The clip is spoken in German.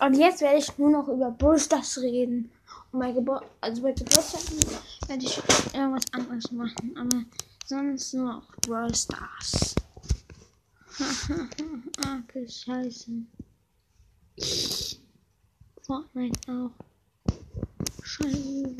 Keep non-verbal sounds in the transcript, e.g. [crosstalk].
Und jetzt werde ich nur noch über Brawl reden. Und bei Gebur also bei Geburtstag werde ich irgendwas anderes machen. Aber sonst nur noch Brawl Stars. [laughs] okay, scheiße. Fortnite auch. Scheiße.